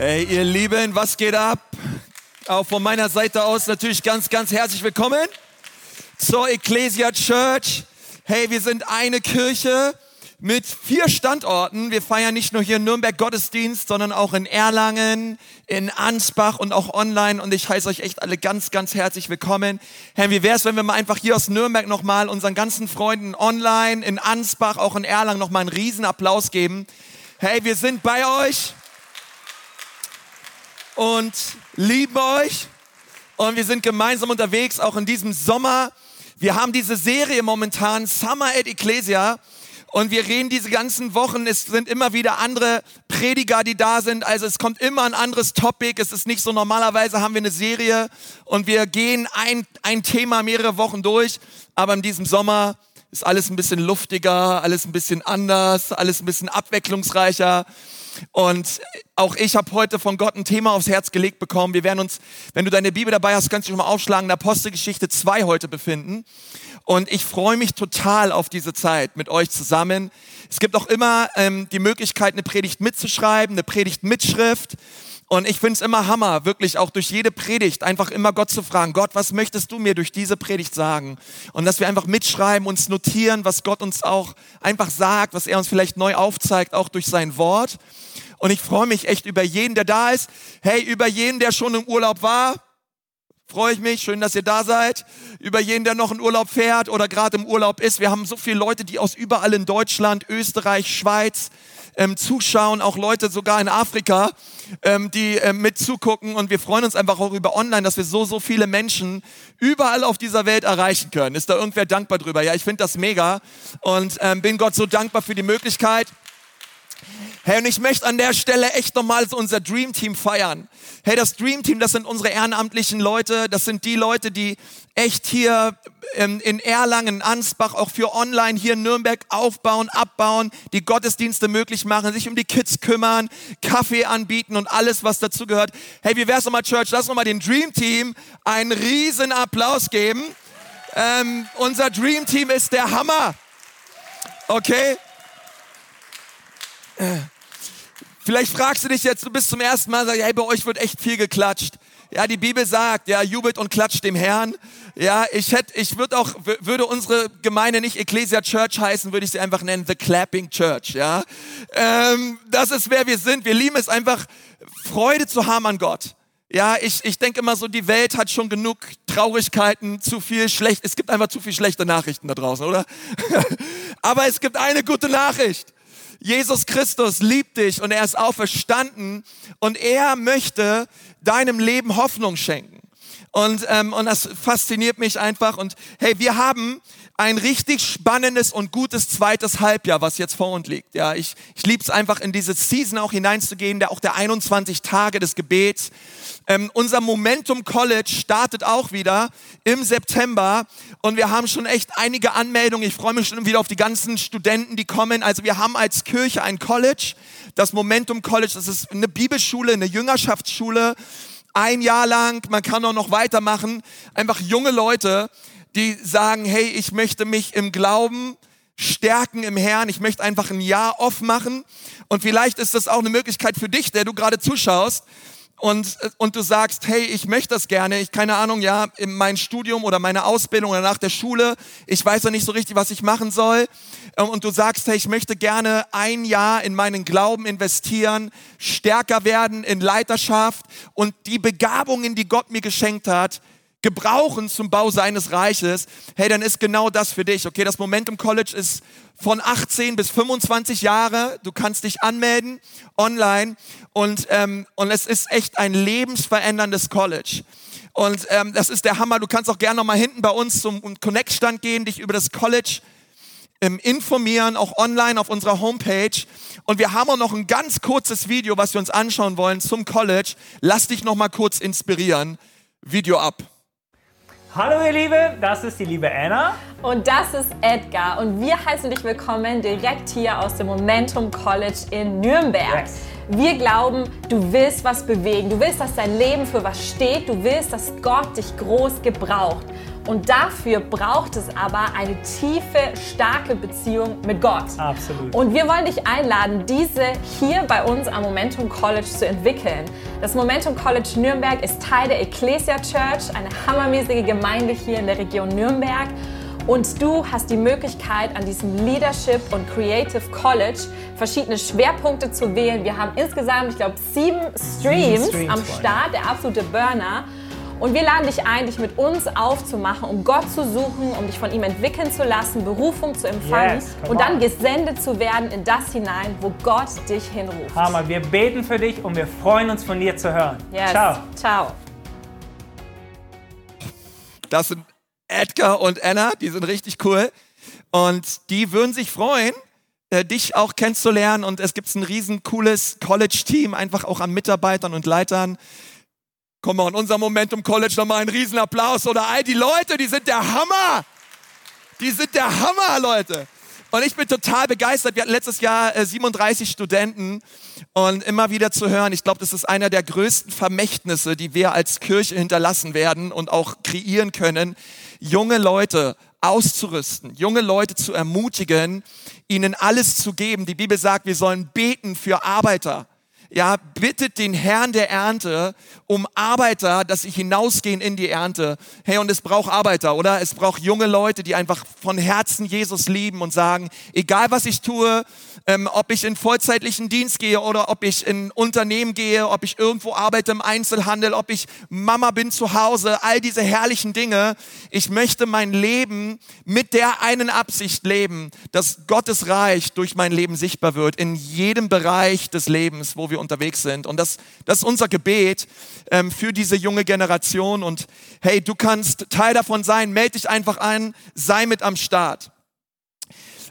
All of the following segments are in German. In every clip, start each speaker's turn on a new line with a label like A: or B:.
A: Hey, ihr Lieben, was geht ab? Auch von meiner Seite aus natürlich ganz, ganz herzlich willkommen zur Ecclesia Church. Hey, wir sind eine Kirche mit vier Standorten. Wir feiern nicht nur hier in Nürnberg Gottesdienst, sondern auch in Erlangen, in Ansbach und auch online. Und ich heiße euch echt alle ganz, ganz herzlich willkommen. Hey, wie wäre es, wenn wir mal einfach hier aus Nürnberg nochmal unseren ganzen Freunden online, in Ansbach, auch in Erlangen nochmal einen riesen Applaus geben. Hey, wir sind bei euch und lieben euch. Und wir sind gemeinsam unterwegs, auch in diesem Sommer. Wir haben diese Serie momentan, Summer at Ecclesia. Und wir reden diese ganzen Wochen, es sind immer wieder andere Prediger, die da sind. Also es kommt immer ein anderes Topic. Es ist nicht so, normalerweise haben wir eine Serie und wir gehen ein, ein Thema mehrere Wochen durch. Aber in diesem Sommer ist alles ein bisschen luftiger, alles ein bisschen anders, alles ein bisschen abwechslungsreicher. Und auch ich habe heute von Gott ein Thema aufs Herz gelegt bekommen. Wir werden uns, wenn du deine Bibel dabei hast, kannst du schon mal aufschlagen, in Apostelgeschichte 2 heute befinden. Und ich freue mich total auf diese Zeit mit euch zusammen. Es gibt auch immer ähm, die Möglichkeit, eine Predigt mitzuschreiben, eine Predigtmitschrift. Und ich finde es immer Hammer, wirklich auch durch jede Predigt einfach immer Gott zu fragen, Gott, was möchtest du mir durch diese Predigt sagen? Und dass wir einfach mitschreiben, uns notieren, was Gott uns auch einfach sagt, was er uns vielleicht neu aufzeigt, auch durch sein Wort. Und ich freue mich echt über jeden, der da ist. Hey, über jeden, der schon im Urlaub war. Freue ich mich, schön, dass ihr da seid. Über jeden, der noch in Urlaub fährt oder gerade im Urlaub ist. Wir haben so viele Leute, die aus überall in Deutschland, Österreich, Schweiz ähm, zuschauen, auch Leute sogar in Afrika, ähm, die ähm, mit zugucken. Und wir freuen uns einfach auch über online, dass wir so, so viele Menschen überall auf dieser Welt erreichen können. Ist da irgendwer dankbar drüber? Ja, ich finde das mega und ähm, bin Gott so dankbar für die Möglichkeit. Hey, und ich möchte an der Stelle echt nochmal unser Dream Team feiern. Hey, das Dream Team, das sind unsere ehrenamtlichen Leute, das sind die Leute, die echt hier ähm, in Erlangen, Ansbach, auch für online hier in Nürnberg aufbauen, abbauen, die Gottesdienste möglich machen, sich um die Kids kümmern, Kaffee anbieten und alles, was dazu gehört. Hey, wie wär's nochmal, Church? Lass nochmal dem Dream Team einen riesen Applaus geben. Ähm, unser Dream Team ist der Hammer. Okay? Vielleicht fragst du dich jetzt, du bist zum ersten Mal, sag, hey, bei euch wird echt viel geklatscht. Ja, die Bibel sagt, ja, jubelt und klatscht dem Herrn. Ja, ich hätte, ich würde auch, würde unsere Gemeinde nicht Ecclesia Church heißen, würde ich sie einfach nennen The Clapping Church. Ja, ähm, das ist wer wir sind. Wir lieben es einfach, Freude zu haben an Gott. Ja, ich, ich denke immer so, die Welt hat schon genug Traurigkeiten, zu viel schlecht. Es gibt einfach zu viel schlechte Nachrichten da draußen, oder? Aber es gibt eine gute Nachricht. Jesus Christus liebt dich und er ist auferstanden und er möchte deinem Leben Hoffnung schenken. Und, ähm, und das fasziniert mich einfach. Und hey, wir haben ein richtig spannendes und gutes zweites Halbjahr, was jetzt vor uns liegt. Ja, ich, ich liebe es einfach in diese Season auch hineinzugehen, der auch der 21 Tage des Gebets. Ähm, unser Momentum College startet auch wieder im September und wir haben schon echt einige Anmeldungen. Ich freue mich schon wieder auf die ganzen Studenten, die kommen. Also wir haben als Kirche ein College, das Momentum College. Das ist eine Bibelschule, eine Jüngerschaftsschule. Ein Jahr lang, man kann auch noch weitermachen. Einfach junge Leute, die sagen, hey, ich möchte mich im Glauben stärken im Herrn. Ich möchte einfach ein Jahr off machen. Und vielleicht ist das auch eine Möglichkeit für dich, der du gerade zuschaust. Und, und du sagst, hey, ich möchte das gerne. Ich, keine Ahnung, ja, in mein Studium oder meine Ausbildung oder nach der Schule. Ich weiß noch nicht so richtig, was ich machen soll. Und du sagst, hey, ich möchte gerne ein Jahr in meinen Glauben investieren, stärker werden in Leiterschaft und die Begabungen, die Gott mir geschenkt hat, gebrauchen zum Bau seines Reiches, hey, dann ist genau das für dich. Okay, das Momentum College ist von 18 bis 25 Jahre. Du kannst dich anmelden online und, ähm, und es ist echt ein lebensveränderndes College. Und ähm, das ist der Hammer. Du kannst auch gerne noch mal hinten bei uns zum Connect-Stand gehen, dich über das College ähm, informieren, auch online auf unserer Homepage. Und wir haben auch noch ein ganz kurzes Video, was wir uns anschauen wollen zum College. Lass dich noch mal kurz inspirieren. Video ab.
B: Hallo ihr Lieben, das ist die liebe Anna.
C: Und das ist Edgar. Und wir heißen dich willkommen direkt hier aus dem Momentum College in Nürnberg. Yes. Wir glauben, du willst was bewegen. Du willst, dass dein Leben für was steht. Du willst, dass Gott dich groß gebraucht. Und dafür braucht es aber eine tiefe, starke Beziehung mit Gott.
B: Absolut.
C: Und wir wollen dich einladen, diese hier bei uns am Momentum College zu entwickeln. Das Momentum College Nürnberg ist Teil der Ecclesia Church, eine hammermäßige Gemeinde hier in der Region Nürnberg. Und du hast die Möglichkeit, an diesem Leadership und Creative College verschiedene Schwerpunkte zu wählen. Wir haben insgesamt, ich glaube, sieben Streams,
B: Streams
C: am. Start, der absolute Burner. Und wir laden dich ein, dich mit uns aufzumachen, um Gott zu suchen, um dich von ihm entwickeln zu lassen, Berufung zu empfangen
B: Yes,
C: und dann gesendet zu werden in das hinein, wo Gott dich hinruft.
B: Hammer, wir beten für dich und wir freuen uns von dir zu hören.
C: Yes.
B: Ciao.
C: Ciao.
A: Das sind Edgar und Anna, die sind richtig cool. Und die würden sich freuen, äh, dich auch kennenzulernen. Und es gibt ein riesen cooles College-Team, einfach auch an Mitarbeitern und Leitern. Komm mal, in unserem Momentum College nochmal einen riesen Applaus. Oder all die Leute, die sind der Hammer. Die sind der Hammer, Leute. Und ich bin total begeistert. Wir hatten letztes Jahr äh, 37 Studenten und immer wieder zu hören, ich glaube, das ist einer der größten Vermächtnisse, die wir als Kirche hinterlassen werden und auch kreieren können, junge Leute auszurüsten, junge Leute zu ermutigen, ihnen alles zu geben. Die Bibel sagt, wir sollen beten für Arbeiter. Ja, bittet den Herrn der Ernte um Arbeiter, dass sie hinausgehen in die Ernte. Hey, und es braucht Arbeiter, oder? Es braucht junge Leute, die einfach von Herzen Jesus lieben und sagen, egal was ich tue, ähm, ob ich in vollzeitlichen Dienst gehe oder ob ich in Unternehmen gehe, ob ich irgendwo arbeite im Einzelhandel, ob ich Mama bin zu Hause, all diese herrlichen Dinge. Ich möchte mein Leben mit der einen Absicht leben, dass Gottes Reich durch mein Leben sichtbar wird in jedem Bereich des Lebens, wo wir unterwegs sind. Und das, das ist unser Gebet ähm, für diese junge Generation. Und hey, du kannst Teil davon sein. Meld dich einfach ein, sei mit am Start.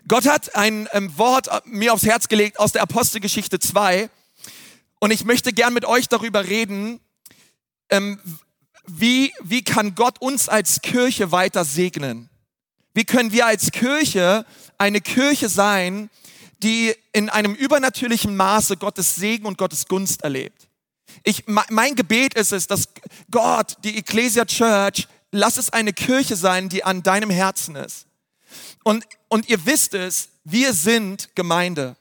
A: Gott hat ein ähm, Wort äh, mir aufs Herz gelegt aus der Apostelgeschichte 2. Und ich möchte gern mit euch darüber reden, ähm, wie, wie kann Gott uns als Kirche weiter segnen? Wie können wir als Kirche eine Kirche sein, die in einem übernatürlichen Maße Gottes Segen und Gottes Gunst erlebt? Ich, me- mein Gebet ist es, dass Gott, die Ecclesia Church, lass es eine Kirche sein, die an deinem Herzen ist. Und, und ihr wisst es, wir sind Gemeinde.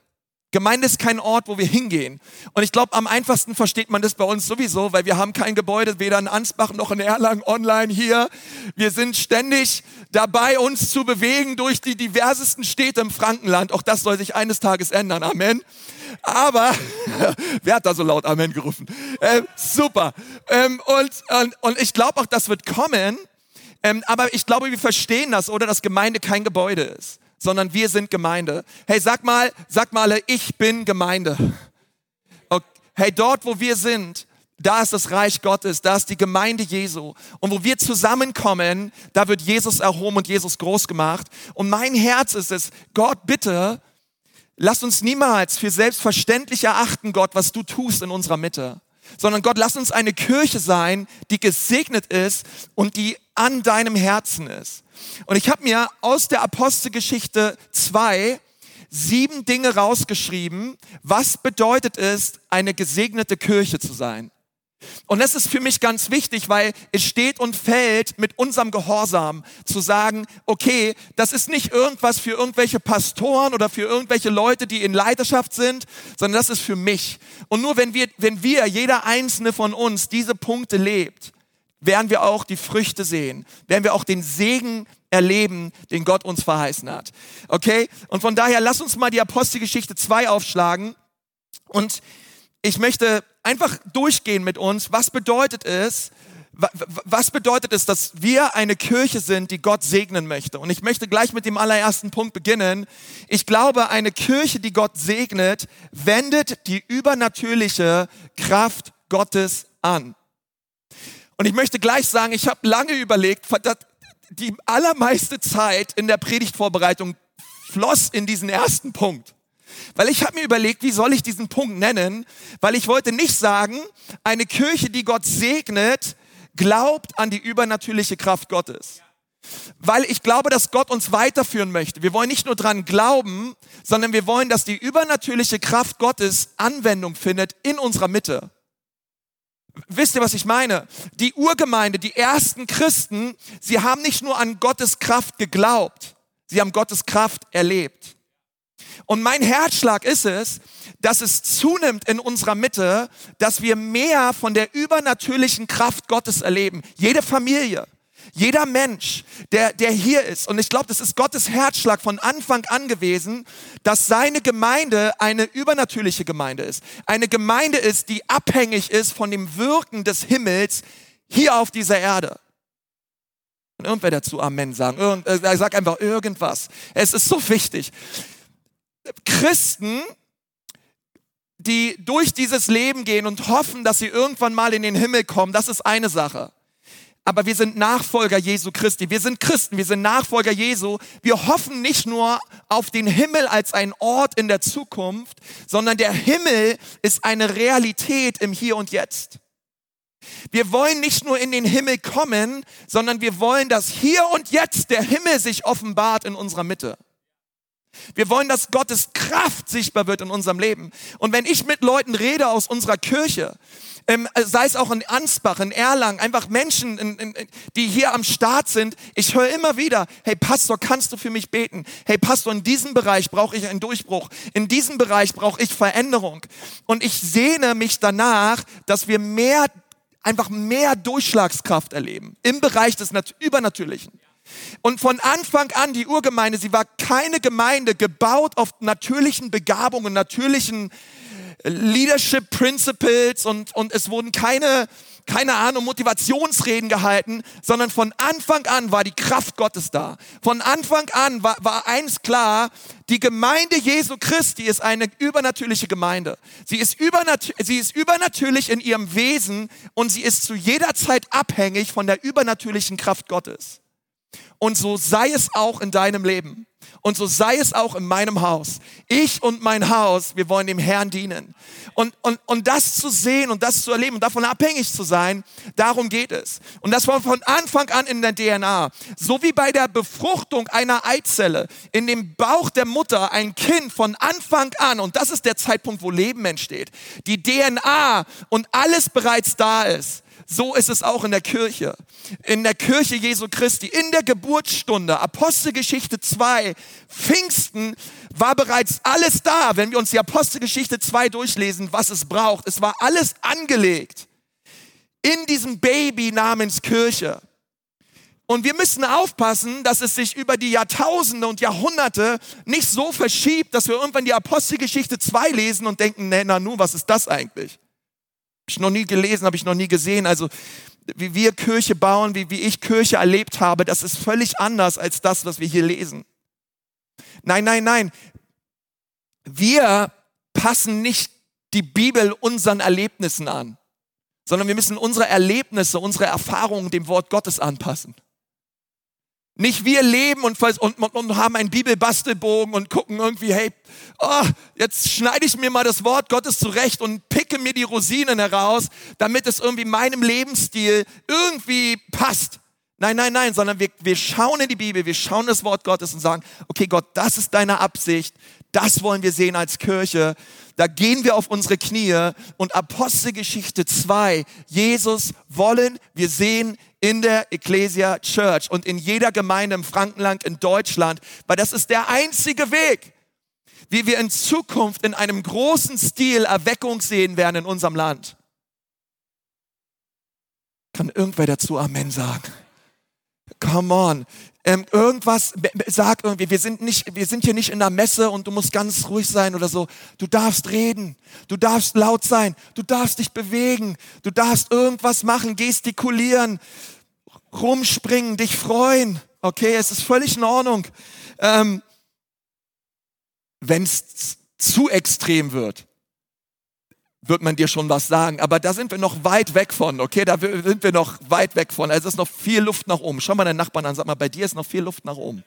A: Gemeinde ist kein Ort, wo wir hingehen. Und ich glaube, am einfachsten versteht man das bei uns sowieso, weil wir haben kein Gebäude, weder in Ansbach noch in Erlangen online hier. Wir sind ständig dabei, uns zu bewegen durch die diversesten Städte im Frankenland. Auch das soll sich eines Tages ändern. Amen. Aber, wer hat da so laut Amen gerufen? Ähm, super. Ähm, und, und, und ich glaube auch, das wird kommen. Ähm, aber ich glaube, wir verstehen das, oder? Dass Gemeinde kein Gebäude ist, sondern wir sind Gemeinde. Hey, sag mal, sag mal, ich bin Gemeinde. Okay. Hey, dort, wo wir sind, da ist das Reich Gottes, da ist die Gemeinde Jesu. Und wo wir zusammenkommen, da wird Jesus erhoben und Jesus groß gemacht. Und mein Herz ist es, Gott, bitte, lass uns niemals für selbstverständlich erachten, Gott, was du tust in unserer Mitte. Sondern Gott, lass uns eine Kirche sein, die gesegnet ist und die an deinem Herzen ist. Und ich habe mir aus der Apostelgeschichte 2 sieben Dinge rausgeschrieben, was bedeutet es, eine gesegnete Kirche zu sein. Und das ist für mich ganz wichtig, weil es steht und fällt mit unserem Gehorsam zu sagen, okay, das ist nicht irgendwas für irgendwelche Pastoren oder für irgendwelche Leute, die in Leiterschaft sind, sondern das ist für mich. Und nur wenn wir, wenn wir, jeder einzelne von uns diese Punkte lebt, werden wir auch die Früchte sehen, werden wir auch den Segen erleben, den Gott uns verheißen hat. Okay? Und von daher, lass uns mal die Apostelgeschichte 2 aufschlagen und ich möchte einfach durchgehen mit uns, was bedeutet es, wa- wa- was bedeutet es, dass wir eine Kirche sind, die Gott segnen möchte? Und ich möchte gleich mit dem allerersten Punkt beginnen. Ich glaube, eine Kirche, die Gott segnet, wendet die übernatürliche Kraft Gottes an. Und ich möchte gleich sagen, ich habe lange überlegt, die allermeiste Zeit in der Predigtvorbereitung floss in diesen ersten Punkt. Weil ich habe mir überlegt, wie soll ich diesen Punkt nennen? Weil ich wollte nicht sagen, eine Kirche, die Gott segnet, glaubt an die übernatürliche Kraft Gottes. weil ich glaube, dass Gott uns weiterführen möchte. Wir wollen nicht nur dran glauben, sondern wir wollen, dass die übernatürliche Kraft Gottes Anwendung findet in unserer Mitte. Wisst ihr, was ich meine? Die Urgemeinde, die ersten Christen, sie haben nicht nur an Gottes Kraft geglaubt, sie haben Gottes Kraft erlebt. Und mein Herzschlag ist es, dass es zunimmt in unserer Mitte, dass wir mehr von der übernatürlichen Kraft Gottes erleben. Jede Familie, jeder Mensch, der, der hier ist, und ich glaube, das ist Gottes Herzschlag von Anfang an gewesen, dass seine Gemeinde eine übernatürliche Gemeinde ist. Eine Gemeinde ist, die abhängig ist von dem Wirken des Himmels hier auf dieser Erde. Und irgendwer dazu Amen sagen. Irgend, äh, sag einfach irgendwas. Es ist so wichtig. Christen, die durch dieses Leben gehen und hoffen, dass sie irgendwann mal in den Himmel kommen, das ist eine Sache aber wir sind Nachfolger Jesu Christi. Wir sind Christen, wir sind Nachfolger Jesu. Wir hoffen nicht nur auf den Himmel als einen Ort in der Zukunft, sondern der Himmel ist eine Realität im Hier und Jetzt. Wir wollen nicht nur in den Himmel kommen, sondern wir wollen, dass hier und jetzt der Himmel sich offenbart in unserer Mitte. Wir wollen, dass Gottes Kraft sichtbar wird in unserem Leben. Und wenn ich mit Leuten rede aus unserer Kirche, ähm, sei es auch in Ansbach, in Erlangen, einfach Menschen, in, in, die hier am Start sind. Ich höre immer wieder, hey Pastor, kannst du für mich beten? Hey Pastor, in diesem Bereich brauche ich einen Durchbruch. In diesem Bereich brauche ich Veränderung. Und ich sehne mich danach, dass wir mehr, einfach mehr Durchschlagskraft erleben im Bereich des Übernatürlichen. Und von Anfang an, die Urgemeinde, sie war keine Gemeinde gebaut auf natürlichen Begabungen, natürlichen Leadership Principles und, und es wurden keine, keine Ahnung, Motivationsreden gehalten, sondern von Anfang an war die Kraft Gottes da. Von Anfang an war, war eins klar, die Gemeinde Jesu Christi ist eine übernatürliche Gemeinde. Sie ist, übernatür sie ist übernatürlich in ihrem Wesen und sie ist zu jeder Zeit abhängig von der übernatürlichen Kraft Gottes. Und so sei es auch in deinem Leben. Und so sei es auch in meinem Haus. Ich und mein Haus, wir wollen dem Herrn dienen. Und, und, und das zu sehen und das zu erleben und davon abhängig zu sein, darum geht es. Und das war von Anfang an in der DNA. So wie bei der Befruchtung einer Eizelle in dem Bauch der Mutter ein Kind von Anfang an, und das ist der Zeitpunkt, wo Leben entsteht, die DNA und alles bereits da ist so ist es auch in der Kirche. In der Kirche Jesu Christi, in der Geburtsstunde, Apostelgeschichte 2, Pfingsten war bereits alles da, wenn wir uns die Apostelgeschichte 2 durchlesen, was es braucht. Es war alles angelegt in diesem Baby namens Kirche. Und wir müssen aufpassen, dass es sich über die Jahrtausende und Jahrhunderte nicht so verschiebt, dass wir irgendwann die Apostelgeschichte 2 lesen und denken, nee, na nun, was ist das eigentlich? Ich noch nie gelesen, habe ich noch nie gesehen. Also wie wir Kirche bauen, wie, wie ich Kirche erlebt habe, das ist völlig anders als das, was wir hier lesen. Nein, nein, nein. Wir passen nicht die Bibel unseren Erlebnissen an, sondern wir müssen unsere Erlebnisse, unsere Erfahrungen dem Wort Gottes anpassen. Nicht wir leben und, und, und, haben einen Bibelbastelbogen und gucken irgendwie, hey, oh, jetzt schneide ich mir mal das Wort Gottes zurecht und picke mir die Rosinen heraus, damit es irgendwie meinem Lebensstil irgendwie passt. Nein, nein, nein, sondern wir, wir schauen in die Bibel, wir schauen das Wort Gottes und sagen, okay Gott, das ist deine Absicht, das wollen wir sehen als Kirche. Da gehen wir auf unsere Knie und Apostelgeschichte 2, Jesus wollen wir sehen in der Ecclesia Church und in jeder Gemeinde im Frankenland in Deutschland, weil das ist der einzige Weg, wie wir in Zukunft in einem großen Stil Erweckung sehen werden in unserem Land. Kann irgendwer dazu Amen sagen? Come on. Ähm, irgendwas, sag irgendwie, wir sind, nicht, wir sind hier nicht in der Messe und du musst ganz ruhig sein oder so. Du darfst reden, du darfst laut sein, du darfst dich bewegen, du darfst irgendwas machen, gestikulieren, rumspringen, dich freuen. Okay, es ist völlig in Ordnung. Ähm, Wenn es zu extrem wird, wird man dir schon was sagen. Aber da sind wir noch weit weg von, okay? Da sind wir noch weit weg von. Also es ist noch viel Luft nach oben. Schau mal deinen Nachbarn an, sag mal, bei dir ist noch viel Luft nach oben.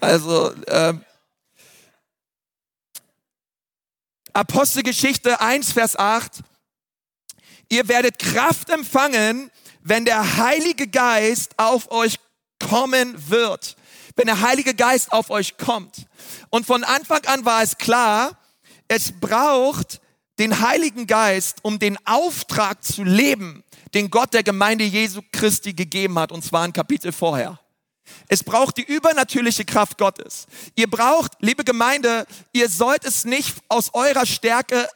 A: Also, äh, Apostelgeschichte 1, Vers 8. Ihr werdet Kraft empfangen, wenn der Heilige Geist auf euch kommen wird. Wenn der Heilige Geist auf euch kommt. Und von Anfang an war es klar, es braucht den Heiligen Geist, um den Auftrag zu leben, den Gott der Gemeinde Jesu Christi gegeben hat, und zwar ein Kapitel vorher. Es braucht die übernatürliche Kraft Gottes. Ihr braucht, liebe Gemeinde, ihr sollt es nicht aus eurer Stärke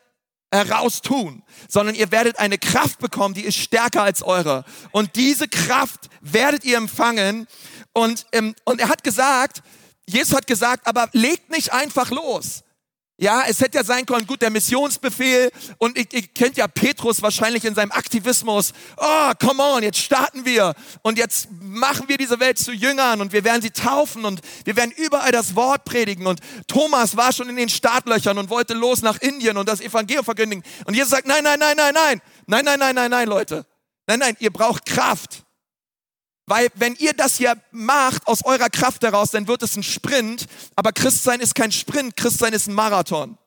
A: heraus tun, sondern ihr werdet eine Kraft bekommen, die ist stärker als eure. Und diese Kraft werdet ihr empfangen. Und, ähm, und er hat gesagt, Jesus hat gesagt, aber legt nicht einfach los. Ja, es hätte ja sein können, gut, der Missionsbefehl und ihr, ihr kennt ja Petrus wahrscheinlich in seinem Aktivismus. Oh, come on, jetzt starten wir und jetzt machen wir diese Welt zu Jüngern und wir werden sie taufen und wir werden überall das Wort predigen und Thomas war schon in den Startlöchern und wollte los nach Indien und das Evangelium verkündigen und Jesus sagt, nein, nein, nein, nein, nein, nein, nein, nein, nein, nein, Leute. Nein, nein, ihr braucht Kraft. Weil wenn ihr das hier macht aus eurer Kraft heraus, dann wird es ein Sprint. Aber Christsein ist kein Sprint, Christsein ist ein Marathon.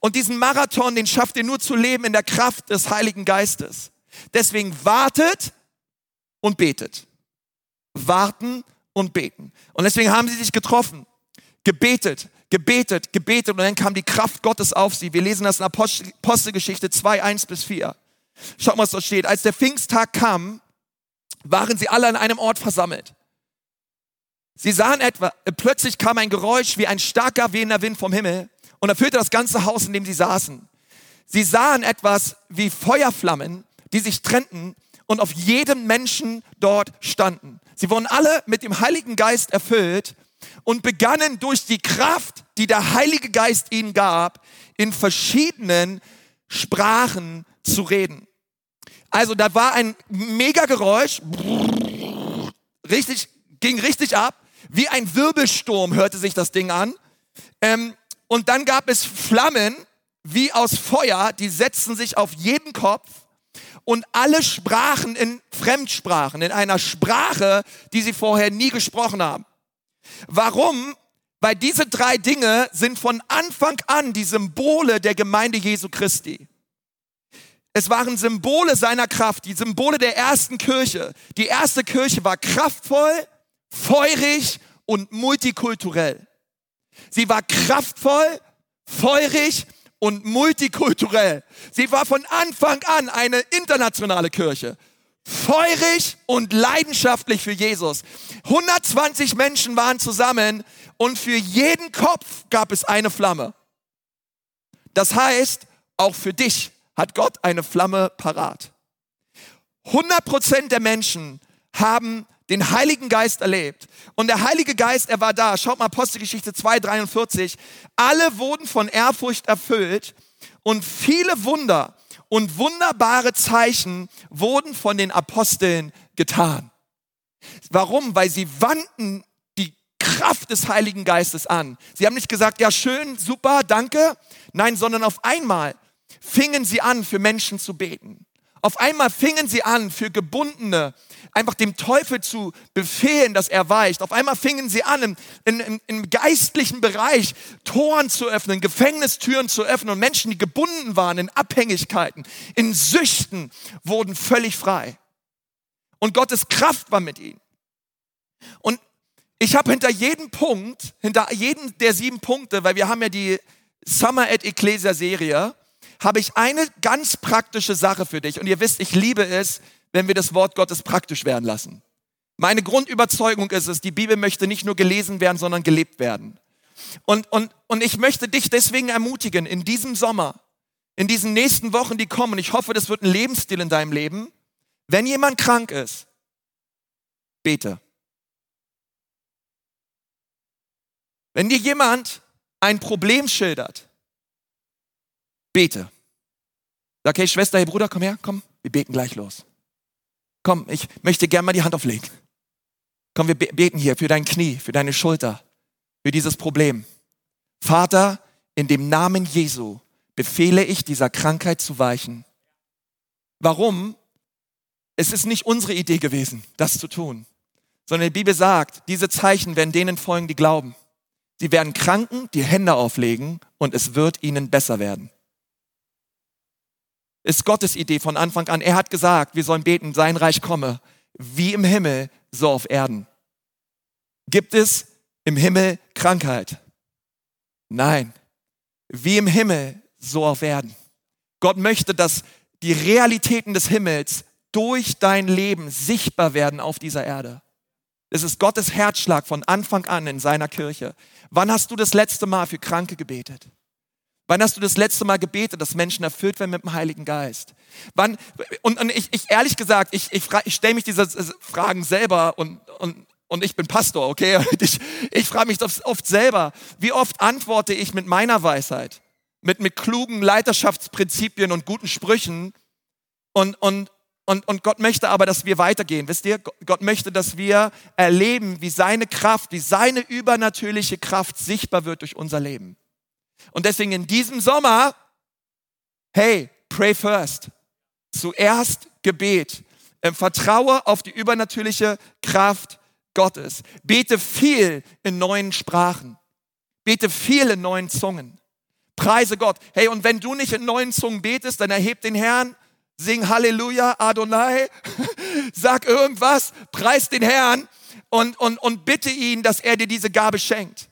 A: Und diesen Marathon, den schafft ihr nur zu leben in der Kraft des Heiligen Geistes. Deswegen wartet und betet. Warten und beten. Und deswegen haben sie sich getroffen, gebetet, gebetet, gebetet und dann kam die Kraft Gottes auf sie. Wir lesen das in Apostelgeschichte 2, 1 bis 4. Schaut mal, was da steht. Als der Pfingsttag kam, waren sie alle an einem Ort versammelt. Sie sahen etwa, plötzlich kam ein Geräusch wie ein starker wehender Wind vom Himmel und erfüllte das ganze Haus, in dem sie saßen. Sie sahen etwas wie Feuerflammen, die sich trennten und auf jedem Menschen dort standen. Sie wurden alle mit dem Heiligen Geist erfüllt und begannen durch die Kraft, die der Heilige Geist ihnen gab, in verschiedenen Sprachen zu reden. Also da war ein Megageräusch, richtig, ging richtig ab, wie ein Wirbelsturm hörte sich das Ding an. Ähm, und dann gab es Flammen wie aus Feuer, die setzten sich auf jeden Kopf und alle sprachen in Fremdsprachen, in einer Sprache, die sie vorher nie gesprochen haben. Warum? Weil diese drei Dinge sind von Anfang an die Symbole der Gemeinde Jesu Christi. Es waren Symbole seiner Kraft, die Symbole der ersten Kirche. Die erste Kirche war kraftvoll, feurig und multikulturell. Sie war kraftvoll, feurig und multikulturell. Sie war von Anfang an eine internationale Kirche. Feurig und leidenschaftlich für Jesus. 120 Menschen waren zusammen und für jeden Kopf gab es eine Flamme. Das heißt, auch für dich hat Gott eine Flamme parat. 100% der Menschen haben den Heiligen Geist erlebt. Und der Heilige Geist, er war da. Schaut mal Apostelgeschichte 2,43. Alle wurden von Ehrfurcht erfüllt und viele Wunder und wunderbare Zeichen wurden von den Aposteln getan. Warum? Weil sie wandten die Kraft des Heiligen Geistes an. Sie haben nicht gesagt, ja schön, super, danke. Nein, sondern auf einmal fingen sie an, für Menschen zu beten. Auf einmal fingen sie an, für Gebundene einfach dem Teufel zu befehlen, dass er weicht. Auf einmal fingen sie an, im, im, im geistlichen Bereich Toren zu öffnen, Gefängnistüren zu öffnen und Menschen, die gebunden waren in Abhängigkeiten, in Süchten, wurden völlig frei. Und Gottes Kraft war mit ihnen. Und ich habe hinter jedem Punkt, hinter jedem der sieben Punkte, weil wir haben ja die Summer at Ecclesia Serie, habe ich eine ganz praktische Sache für dich. Und ihr wisst, ich liebe es, wenn wir das Wort Gottes praktisch werden lassen. Meine Grundüberzeugung ist es, die Bibel möchte nicht nur gelesen werden, sondern gelebt werden. Und, und, und ich möchte dich deswegen ermutigen, in diesem Sommer, in diesen nächsten Wochen, die kommen, ich hoffe, das wird ein Lebensstil in deinem Leben, wenn jemand krank ist, bete. Wenn dir jemand ein Problem schildert, bete. Sag, hey Schwester, hey Bruder, komm her, komm, wir beten gleich los. Komm, ich möchte gerne mal die Hand auflegen. Komm, wir beten hier für dein Knie, für deine Schulter, für dieses Problem. Vater, in dem Namen Jesu befehle ich dieser Krankheit zu weichen. Warum? Es ist nicht unsere Idee gewesen, das zu tun, sondern die Bibel sagt, diese Zeichen werden denen folgen, die glauben. Sie werden Kranken die Hände auflegen und es wird ihnen besser werden ist Gottes Idee von Anfang an. Er hat gesagt, wir sollen beten, sein Reich komme, wie im Himmel, so auf Erden. Gibt es im Himmel Krankheit? Nein. Wie im Himmel, so auf Erden. Gott möchte, dass die Realitäten des Himmels durch dein Leben sichtbar werden auf dieser Erde. Es ist Gottes Herzschlag von Anfang an in seiner Kirche. Wann hast du das letzte Mal für Kranke gebetet? Wann hast du das letzte Mal gebetet, dass Menschen erfüllt werden mit dem Heiligen Geist? Wann, und, und ich, ich, ehrlich gesagt, ich, ich, ich stelle mich diese Fragen selber und, und, und ich bin Pastor, okay? Ich, ich frage mich oft selber, wie oft antworte ich mit meiner Weisheit, mit, mit klugen Leiterschaftsprinzipien und guten Sprüchen und, und, und, und Gott möchte aber, dass wir weitergehen. Wisst ihr, Gott möchte, dass wir erleben, wie seine Kraft, wie seine übernatürliche Kraft sichtbar wird durch unser Leben. Und deswegen in diesem Sommer, hey, pray first. Zuerst Gebet. Ähm, vertraue auf die übernatürliche Kraft Gottes. Bete viel in neuen Sprachen. Bete viel in neuen Zungen. Preise Gott. Hey, und wenn du nicht in neuen Zungen betest, dann erheb den Herrn, sing Halleluja, Adonai, sag irgendwas, preis den Herrn und, und, und bitte ihn, dass er dir diese Gabe schenkt.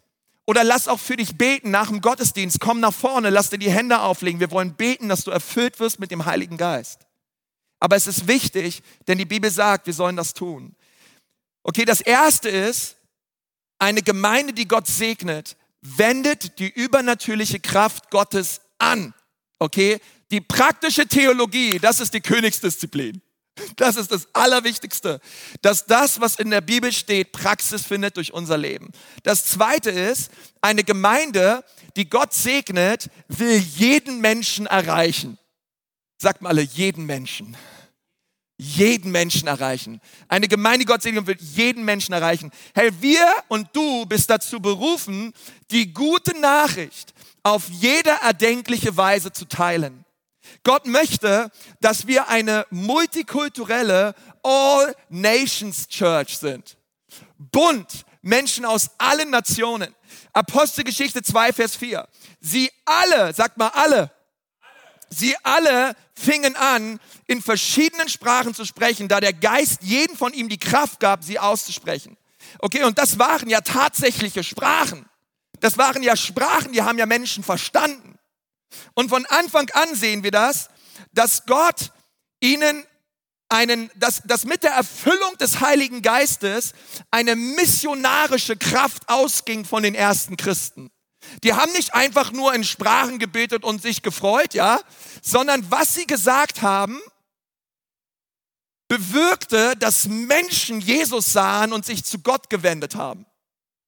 A: Oder lass auch für dich beten nach dem Gottesdienst. Komm nach vorne, lass dir die Hände auflegen. Wir wollen beten, dass du erfüllt wirst mit dem Heiligen Geist. Aber es ist wichtig, denn die Bibel sagt, wir sollen das tun. Okay, das erste ist, eine Gemeinde, die Gott segnet, wendet die übernatürliche Kraft Gottes an. Okay, die praktische Theologie, das ist die Königsdisziplin. Das ist das Allerwichtigste, dass das, was in der Bibel steht, Praxis findet durch unser Leben. Das Zweite ist, eine Gemeinde, die Gott segnet, will jeden Menschen erreichen. Sagt mal alle, jeden Menschen. Jeden Menschen erreichen. Eine Gemeinde, die Gott segnet, will jeden Menschen erreichen. Hey, wir und du bist dazu berufen, die gute Nachricht auf jede erdenkliche Weise zu teilen. Gott möchte, dass wir eine multikulturelle All Nations Church sind. Bunt, Menschen aus allen Nationen. Apostelgeschichte 2, Vers 4. Sie alle, sagt mal alle, sie alle fingen an, in verschiedenen Sprachen zu sprechen, da der Geist jeden von ihm die Kraft gab, sie auszusprechen. Okay, und das waren ja tatsächliche Sprachen. Das waren ja Sprachen, die haben ja Menschen verstanden. Und von Anfang an sehen wir das, dass Gott ihnen einen, dass, dass mit der Erfüllung des Heiligen Geistes eine missionarische Kraft ausging von den ersten Christen. Die haben nicht einfach nur in Sprachen gebetet und sich gefreut, ja, sondern was sie gesagt haben, bewirkte, dass Menschen Jesus sahen und sich zu Gott gewendet haben.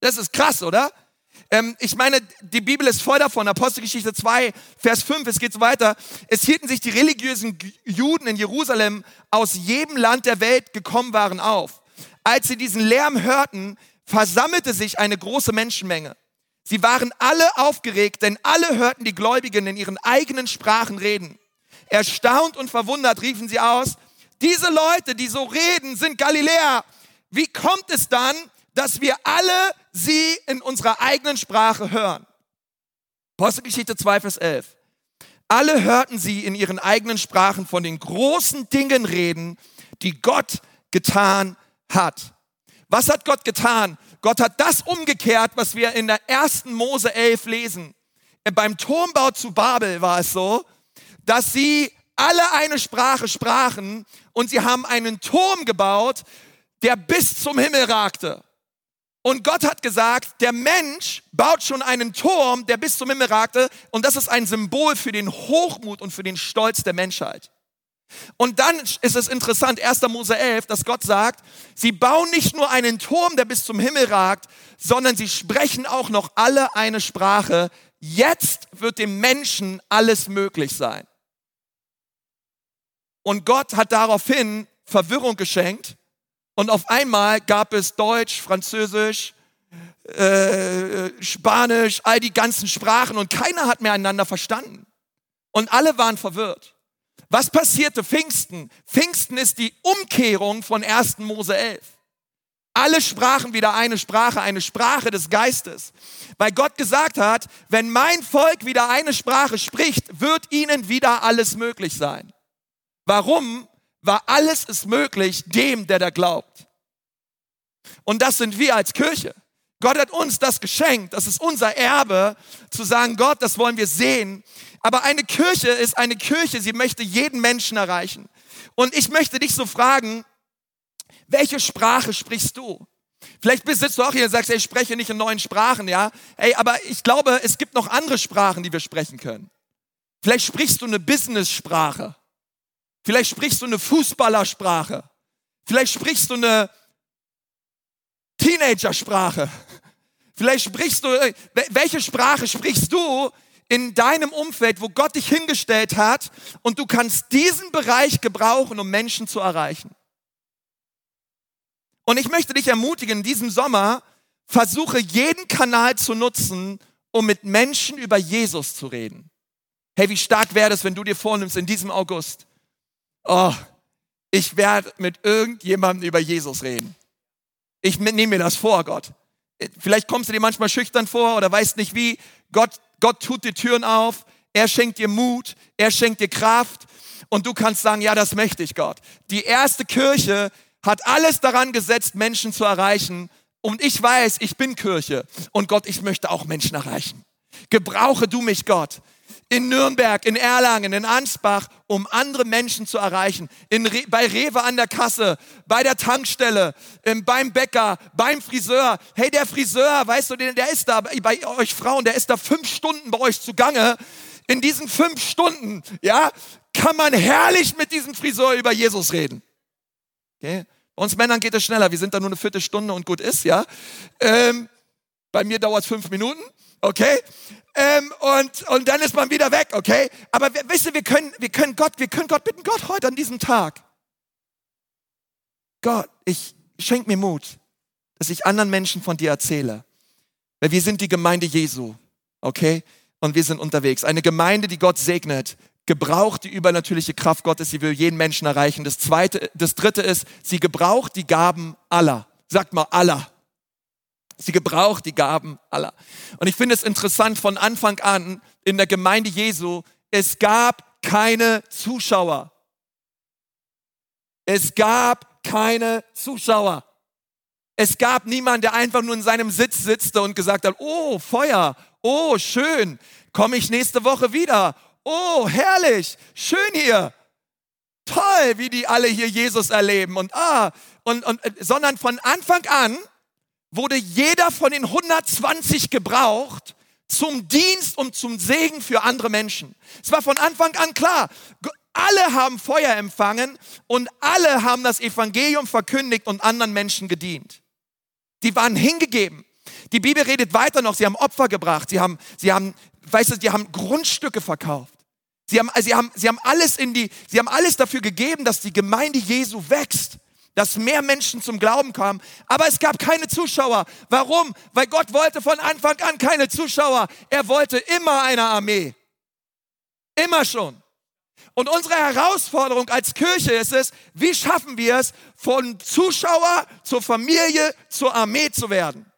A: Das ist krass, oder? Ähm, ich meine, die Bibel ist voll davon. Apostelgeschichte 2, Vers 5, es geht so weiter. Es hielten sich die religiösen Juden in Jerusalem aus jedem Land der Welt gekommen waren auf. Als sie diesen Lärm hörten, versammelte sich eine große Menschenmenge. Sie waren alle aufgeregt, denn alle hörten die Gläubigen in ihren eigenen Sprachen reden. Erstaunt und verwundert riefen sie aus, diese Leute, die so reden, sind Galiläer. Wie kommt es dann, dass wir alle sie in unserer eigenen Sprache hören. Apostelgeschichte 2, Vers 11. Alle hörten sie in ihren eigenen Sprachen von den großen Dingen reden, die Gott getan hat. Was hat Gott getan? Gott hat das umgekehrt, was wir in der ersten Mose 11 lesen. Beim Turmbau zu Babel war es so, dass sie alle eine Sprache sprachen und sie haben einen Turm gebaut, der bis zum Himmel ragte. Und Gott hat gesagt, der Mensch baut schon einen Turm, der bis zum Himmel ragte. Und das ist ein Symbol für den Hochmut und für den Stolz der Menschheit. Und dann ist es interessant, 1. Mose 11, dass Gott sagt, sie bauen nicht nur einen Turm, der bis zum Himmel ragt, sondern sie sprechen auch noch alle eine Sprache. Jetzt wird dem Menschen alles möglich sein. Und Gott hat daraufhin Verwirrung geschenkt und auf einmal gab es Deutsch, Französisch, äh, Spanisch, all die ganzen Sprachen und keiner hat mehr einander verstanden. Und alle waren verwirrt. Was passierte Pfingsten? Pfingsten ist die Umkehrung von 1. Mose 11. Alle sprachen wieder eine Sprache, eine Sprache des Geistes. Weil Gott gesagt hat, wenn mein Volk wieder eine Sprache spricht, wird ihnen wieder alles möglich sein. Warum? war alles ist möglich dem, der da glaubt. Und das sind wir als Kirche. Gott hat uns das geschenkt. Das ist unser Erbe, zu sagen, Gott, das wollen wir sehen. Aber eine Kirche ist eine Kirche, sie möchte jeden Menschen erreichen. Und ich möchte dich so fragen, welche Sprache sprichst du? Vielleicht sitzt du auch hier und sagst, ey, ich spreche nicht in neuen Sprachen, ja? Ey, aber ich glaube, es gibt noch andere Sprachen, die wir sprechen können. Vielleicht sprichst du eine Business-Sprache. Vielleicht sprichst du eine Fußballersprache. Vielleicht sprichst du eine Teenagersprache. Vielleicht sprichst du, äh, welche Sprache sprichst du in deinem Umfeld, wo Gott dich hingestellt hat und du kannst diesen Bereich gebrauchen, um Menschen zu erreichen. Und ich möchte dich ermutigen, in diesem Sommer versuche jeden Kanal zu nutzen, um mit Menschen über Jesus zu reden. Hey, wie stark wäre es, wenn du dir vornimmst in diesem August, oh, ich werde mit irgendjemandem über Jesus reden. Ich nehme mir das vor, Gott. Vielleicht kommst du dir manchmal schüchtern vor oder weißt nicht wie. Gott, Gott tut die Türen auf. Er schenkt dir Mut. Er schenkt dir Kraft. Und du kannst sagen, ja, das möchte ich, Gott. Die erste Kirche hat alles daran gesetzt, Menschen zu erreichen. Und ich weiß, ich bin Kirche. Und Gott, ich möchte auch Menschen erreichen. Gebrauche du mich, Gott in Nürnberg, in Erlangen, in Ansbach, um andere Menschen zu erreichen. In Re bei Rewe an der Kasse, bei der Tankstelle, ähm, beim Bäcker, beim Friseur. Hey, der Friseur, weißt du, der ist da bei euch Frauen, der ist da fünf Stunden bei euch zugange. In diesen fünf Stunden, ja, kann man herrlich mit diesem Friseur über Jesus reden. Okay? Bei uns Männern geht es schneller. Wir sind da nur eine Viertelstunde und gut ist, ja. Ähm, bei mir dauert es fünf Minuten, okay? Ähm, und, und dann ist man wieder weg, okay? Aber wisst ihr, wir können, wir können Gott, wir können Gott bitten, Gott heute an diesem Tag. Gott, ich schenk mir Mut, dass ich anderen Menschen von dir erzähle. Weil wir sind die Gemeinde Jesu, okay? Und wir sind unterwegs. Eine Gemeinde, die Gott segnet, gebraucht die übernatürliche Kraft Gottes, sie will jeden Menschen erreichen. Das zweite, das dritte ist, sie gebraucht die Gaben aller. Sagt mal aller. Sie gebraucht die Gaben aller. Und ich finde es interessant von Anfang an in der Gemeinde Jesu, es gab keine Zuschauer. Es gab keine Zuschauer. Es gab niemanden, der einfach nur in seinem Sitz sitzte und gesagt hat, oh, Feuer, oh, schön, komme ich nächste Woche wieder. Oh, herrlich, schön hier. Toll, wie die alle hier Jesus erleben und ah, und, und, sondern von Anfang an wurde jeder von den 120 gebraucht zum Dienst und zum Segen für andere Menschen. Es war von Anfang an klar, alle haben Feuer empfangen und alle haben das Evangelium verkündigt und anderen Menschen gedient. Die waren hingegeben. Die Bibel redet weiter noch, sie haben Opfer gebracht, sie haben, sie haben, weißt du, die haben Grundstücke verkauft. Sie haben, sie haben, sie haben alles in die, sie haben alles dafür gegeben, dass die Gemeinde Jesu wächst dass mehr Menschen zum Glauben kamen. Aber es gab keine Zuschauer. Warum? Weil Gott wollte von Anfang an keine Zuschauer. Er wollte immer eine Armee. Immer schon. Und unsere Herausforderung als Kirche ist es, wie schaffen wir es, von Zuschauer zur Familie zur Armee zu werden?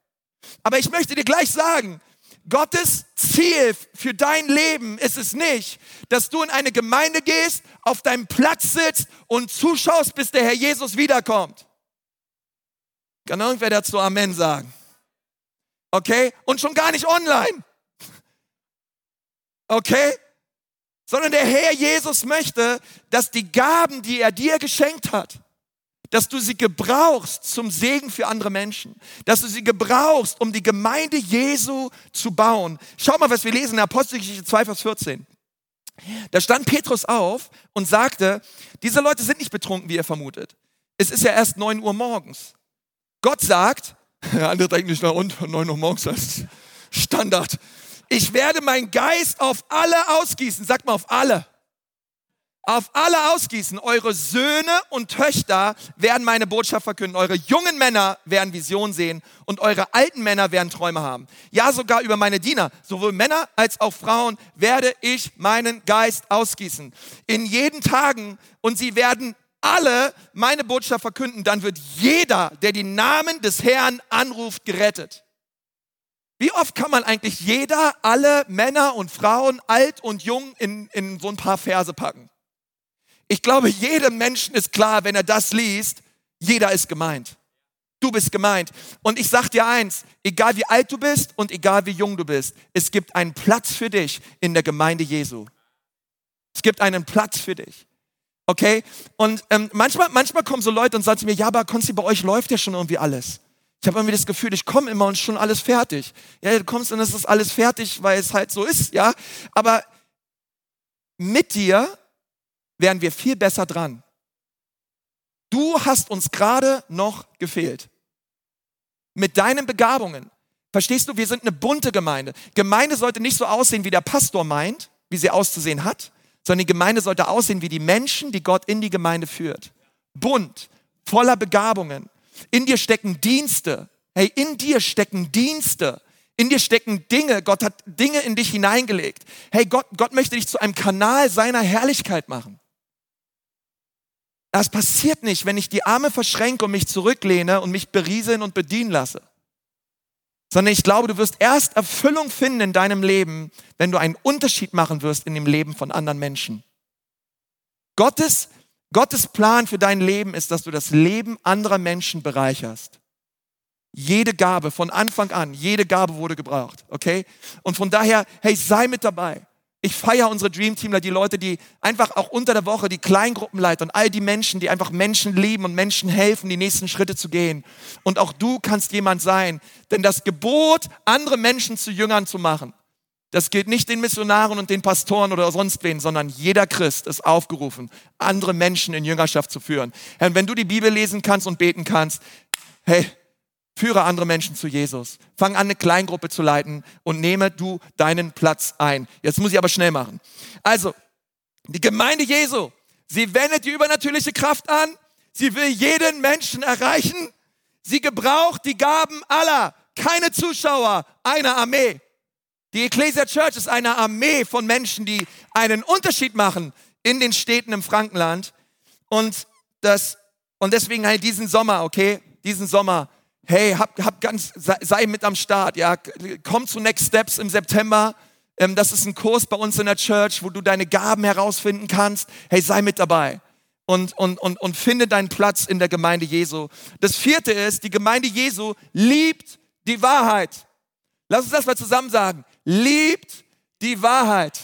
A: Aber ich möchte dir gleich sagen, Gottes Ziel für dein Leben ist es nicht, dass du in eine Gemeinde gehst, auf deinem Platz sitzt und zuschaust, bis der Herr Jesus wiederkommt. Kann irgendwer dazu Amen sagen? Okay? Und schon gar nicht online. Okay? Sondern der Herr Jesus möchte, dass die Gaben, die er dir geschenkt hat, dass du sie gebrauchst zum Segen für andere Menschen, dass du sie gebrauchst, um die Gemeinde Jesu zu bauen. Schau mal, was wir lesen in Apostelgeschichte 2, Vers 14. Da stand Petrus auf und sagte, diese Leute sind nicht betrunken, wie ihr vermutet. Es ist ja erst 9 Uhr morgens. Gott sagt, andere denken nicht nach unten, 9 Uhr morgens, das ist Standard. Ich werde meinen Geist auf alle ausgießen. Sag mal auf alle auf alle ausgießen. Eure Söhne und Töchter werden meine Botschaft verkünden. Eure jungen Männer werden Visionen sehen und eure alten Männer werden Träume haben. Ja, sogar über meine Diener, sowohl Männer als auch Frauen, werde ich meinen Geist ausgießen. In jeden Tagen und sie werden alle meine Botschaft verkünden. Dann wird jeder, der den Namen des Herrn anruft, gerettet. Wie oft kann man eigentlich jeder, alle Männer und Frauen, alt und jung, in, in so ein paar Verse packen? Ich glaube, jedem Menschen ist klar, wenn er das liest, jeder ist gemeint. Du bist gemeint. Und ich sag dir eins, egal wie alt du bist und egal wie jung du bist, es gibt einen Platz für dich in der Gemeinde Jesu. Es gibt einen Platz für dich. Okay? Und ähm, manchmal, manchmal kommen so Leute und sagen zu mir, ja, aber Konsti, bei euch läuft ja schon irgendwie alles. Ich habe irgendwie das Gefühl, ich komme immer und schon alles fertig. Ja, du kommst und es ist alles fertig, weil es halt so ist, ja. Aber mit dir wären wir viel besser dran. Du hast uns gerade noch gefehlt mit deinen Begabungen. Verstehst du, wir sind eine bunte Gemeinde. Gemeinde sollte nicht so aussehen, wie der Pastor meint, wie sie auszusehen hat, sondern die Gemeinde sollte aussehen wie die Menschen, die Gott in die Gemeinde führt. Bunt, voller Begabungen. In dir stecken Dienste. Hey, in dir stecken Dienste. In dir stecken Dinge. Gott hat Dinge in dich hineingelegt. Hey, Gott, Gott möchte dich zu einem Kanal seiner Herrlichkeit machen. Das passiert nicht, wenn ich die Arme verschränke und mich zurücklehne und mich berieseln und bedienen lasse. Sondern ich glaube, du wirst erst Erfüllung finden in deinem Leben, wenn du einen Unterschied machen wirst in dem Leben von anderen Menschen. Gottes, Gottes Plan für dein Leben ist, dass du das Leben anderer Menschen bereicherst. Jede Gabe von Anfang an, jede Gabe wurde gebraucht, okay? Und von daher, hey, sei mit dabei. Ich feiere unsere Dream Teamler, die Leute, die einfach auch unter der Woche, die Kleingruppenleiter und all die Menschen, die einfach Menschen lieben und Menschen helfen, die nächsten Schritte zu gehen. Und auch du kannst jemand sein. Denn das Gebot, andere Menschen zu Jüngern zu machen, das gilt nicht den Missionaren und den Pastoren oder sonst wen, sondern jeder Christ ist aufgerufen, andere Menschen in Jüngerschaft zu führen. Herr, wenn du die Bibel lesen kannst und beten kannst, hey, Führe andere Menschen zu Jesus. Fang an, eine Kleingruppe zu leiten und nehme du deinen Platz ein. Jetzt muss ich aber schnell machen. Also, die Gemeinde Jesu, sie wendet die übernatürliche Kraft an. Sie will jeden Menschen erreichen. Sie gebraucht die Gaben aller. Keine Zuschauer, eine Armee. Die Ecclesia Church ist eine Armee von Menschen, die einen Unterschied machen in den Städten im Frankenland. Und das, und deswegen halt diesen Sommer, okay, diesen Sommer hey, hab, hab ganz, sei, mit am Start, ja, komm zu Next Steps im September. Ähm, das ist ein Kurs bei uns in der Church, wo du deine Gaben herausfinden kannst. Hey, sei mit dabei und, und, und, und finde deinen Platz in der Gemeinde Jesu. Das vierte ist, die Gemeinde Jesu liebt die Wahrheit. Lass uns das mal zusammen sagen. Liebt die Wahrheit.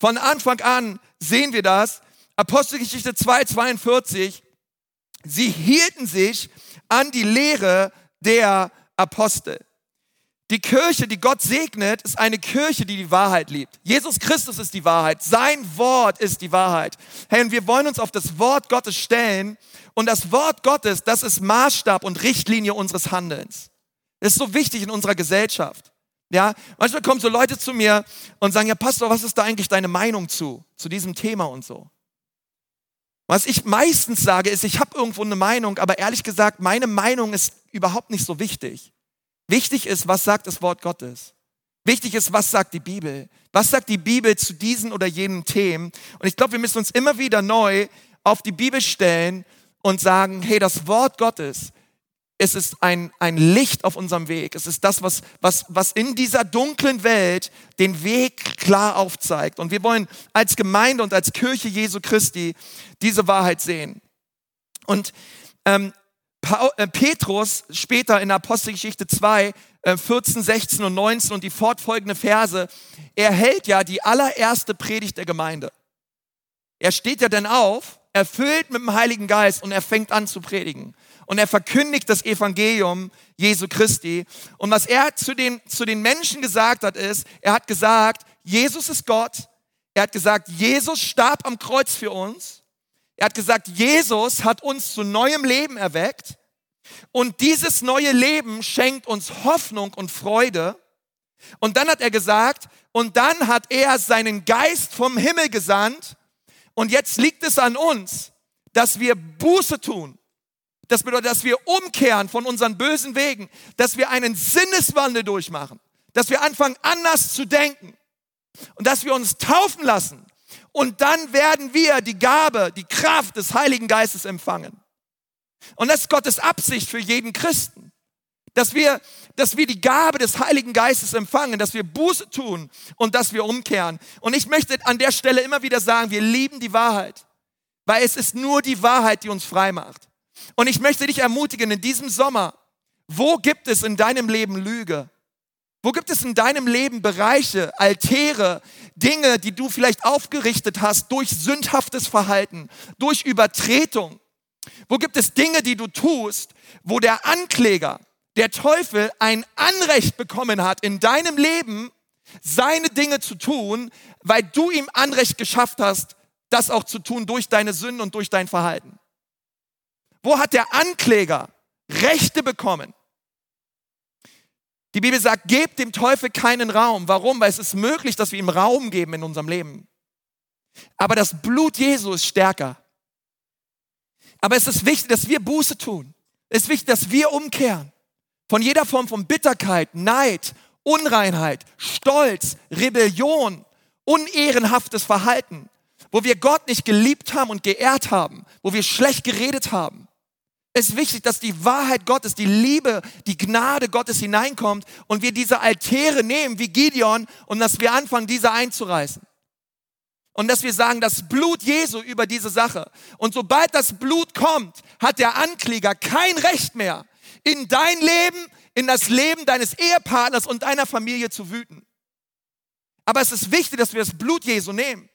A: Von Anfang an sehen wir das. Apostelgeschichte 2, 42. Sie hielten sich an die Lehre der Apostel. Die Kirche, die Gott segnet, ist eine Kirche, die die Wahrheit liebt. Jesus Christus ist die Wahrheit. Sein Wort ist die Wahrheit. Hey, und wir wollen uns auf das Wort Gottes stellen. Und das Wort Gottes, das ist Maßstab und Richtlinie unseres Handelns. Das ist so wichtig in unserer Gesellschaft. Ja, manchmal kommen so Leute zu mir und sagen, ja, Pastor, was ist da eigentlich deine Meinung zu, zu diesem Thema und so? Was ich meistens sage, ist, ich habe irgendwo eine Meinung, aber ehrlich gesagt, meine Meinung ist überhaupt nicht so wichtig. Wichtig ist, was sagt das Wort Gottes. Wichtig ist, was sagt die Bibel. Was sagt die Bibel zu diesen oder jenen Themen? Und ich glaube, wir müssen uns immer wieder neu auf die Bibel stellen und sagen, hey, das Wort Gottes es ist ein, ein Licht auf unserem Weg. Es ist das, was, was, was in dieser dunklen Welt den Weg klar aufzeigt. Und wir wollen als Gemeinde und als Kirche Jesu Christi diese Wahrheit sehen. Und ähm, Paul, äh, Petrus später in Apostelgeschichte 2, äh, 14, 16 und 19 und die fortfolgende Verse, er hält ja die allererste Predigt der Gemeinde. Er steht ja dann auf, erfüllt mit dem Heiligen Geist und er fängt an zu predigen und er verkündigt das Evangelium Jesu Christi. Und was er zu den, zu den Menschen gesagt hat, ist, er hat gesagt, Jesus ist Gott. Er hat gesagt, Jesus starb am Kreuz für uns. Er hat gesagt, Jesus hat uns zu neuem Leben erweckt. Und dieses neue Leben schenkt uns Hoffnung und Freude. Und dann hat er gesagt, und dann hat er seinen Geist vom Himmel gesandt. Und jetzt liegt es an uns, dass wir Buße tun das bedeutet, dass wir umkehren von unseren bösen Wegen, dass wir einen Sinneswandel durchmachen, dass wir anfangen anders zu denken und dass wir uns taufen lassen. Und dann werden wir die Gabe, die Kraft des Heiligen Geistes empfangen. Und das ist Gottes Absicht für jeden Christen. Dass wir, dass wir die Gabe des Heiligen Geistes empfangen, dass wir Buße tun und dass wir umkehren. Und ich möchte an der Stelle immer wieder sagen, wir lieben die Wahrheit, weil es ist nur die Wahrheit, die uns frei macht. Und ich möchte dich ermutigen, in diesem Sommer, wo gibt es in deinem Leben Lüge? Wo gibt es in deinem Leben Bereiche, Altäre, Dinge, die du vielleicht aufgerichtet hast durch sündhaftes Verhalten, durch Übertretung? Wo gibt es Dinge, die du tust, wo der Ankläger, der Teufel, ein Anrecht bekommen hat, in deinem Leben seine Dinge zu tun, weil du ihm Anrecht geschafft hast, das auch zu tun durch deine Sünden und durch dein Verhalten? Wo hat der Ankläger Rechte bekommen? Die Bibel sagt, gebt dem Teufel keinen Raum. Warum? Weil es ist möglich, dass wir ihm Raum geben in unserem Leben. Aber das Blut Jesu ist stärker. Aber es ist wichtig, dass wir Buße tun. Es ist wichtig, dass wir umkehren. Von jeder Form von Bitterkeit, Neid, Unreinheit, Stolz, Rebellion, unehrenhaftes Verhalten, wo wir Gott nicht geliebt haben und geehrt haben, wo wir schlecht geredet haben, ist wichtig, dass die Wahrheit Gottes, die Liebe, die Gnade Gottes hineinkommt und wir diese Altäre nehmen wie Gideon und dass wir anfangen, diese einzureißen. Und dass wir sagen, das Blut Jesu über diese Sache. Und sobald das Blut kommt, hat der Ankläger kein Recht mehr, in dein Leben, in das Leben deines Ehepartners und deiner Familie zu wüten. Aber es ist wichtig, dass wir das Blut Jesu nehmen